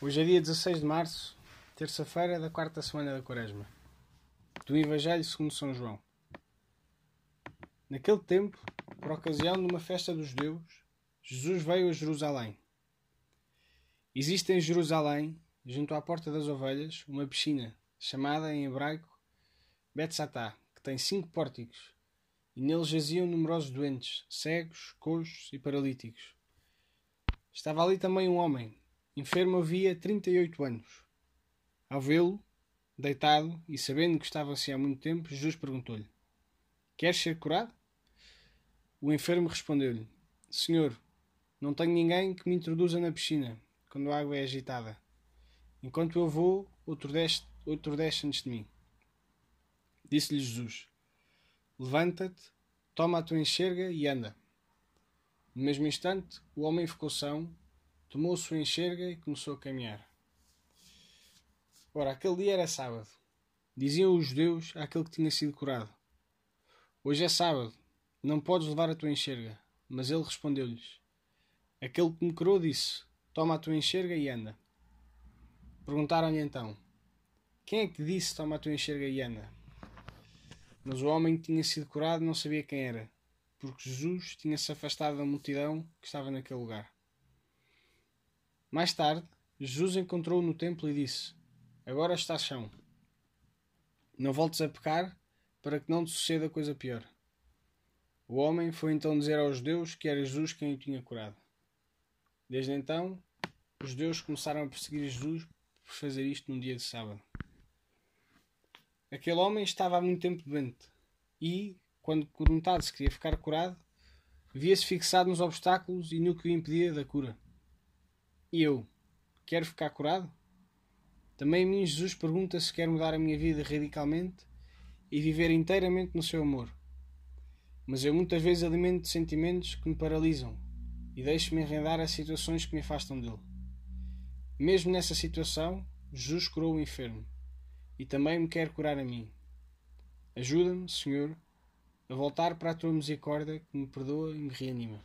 Hoje é dia 16 de março, terça-feira da quarta semana da Quaresma. Do Evangelho segundo São João. Naquele tempo, por ocasião de uma festa dos judeus, Jesus veio a Jerusalém. Existe em Jerusalém, junto à Porta das Ovelhas, uma piscina, chamada em hebraico Betsatá, que tem cinco pórticos, e neles jaziam numerosos doentes, cegos, coxos e paralíticos. Estava ali também um homem, enfermo havia trinta e oito anos. Ao vê-lo, deitado e sabendo que estava assim há muito tempo, Jesus perguntou-lhe: Queres ser curado? O enfermo respondeu-lhe: Senhor, não tenho ninguém que me introduza na piscina quando a água é agitada. Enquanto eu vou, outro desce, outro desce antes de mim. Disse-lhe Jesus: Levanta-te, toma a tua enxerga e anda. No mesmo instante, o homem ficou são, tomou a sua enxerga e começou a caminhar. Ora, aquele dia era sábado. Diziam os judeus àquele que tinha sido curado: Hoje é sábado, não podes levar a tua enxerga. Mas ele respondeu-lhes: Aquele que me curou disse: Toma a tua enxerga e anda. Perguntaram-lhe então: Quem é que te disse: Toma a tua enxerga e anda? Mas o homem que tinha sido curado não sabia quem era, porque Jesus tinha-se afastado da multidão que estava naquele lugar. Mais tarde, Jesus encontrou-o no templo e disse: Agora estás chão. Não voltes a pecar, para que não te suceda coisa pior. O homem foi então dizer aos judeus que era Jesus quem o tinha curado. Desde então, os judeus começaram a perseguir Jesus por fazer isto num dia de sábado. Aquele homem estava há muito tempo doente e, quando perguntado se queria ficar curado, via-se fixado nos obstáculos e no que o impedia da cura. Eu, quero ficar curado? Também a mim Jesus pergunta se quer mudar a minha vida radicalmente e viver inteiramente no seu amor. Mas eu muitas vezes alimento sentimentos que me paralisam e deixo-me enredar a situações que me afastam dele. Mesmo nessa situação, Jesus curou o enfermo e também me quer curar a mim. Ajuda-me, Senhor, a voltar para a tua misericórdia que me perdoa e me reanima.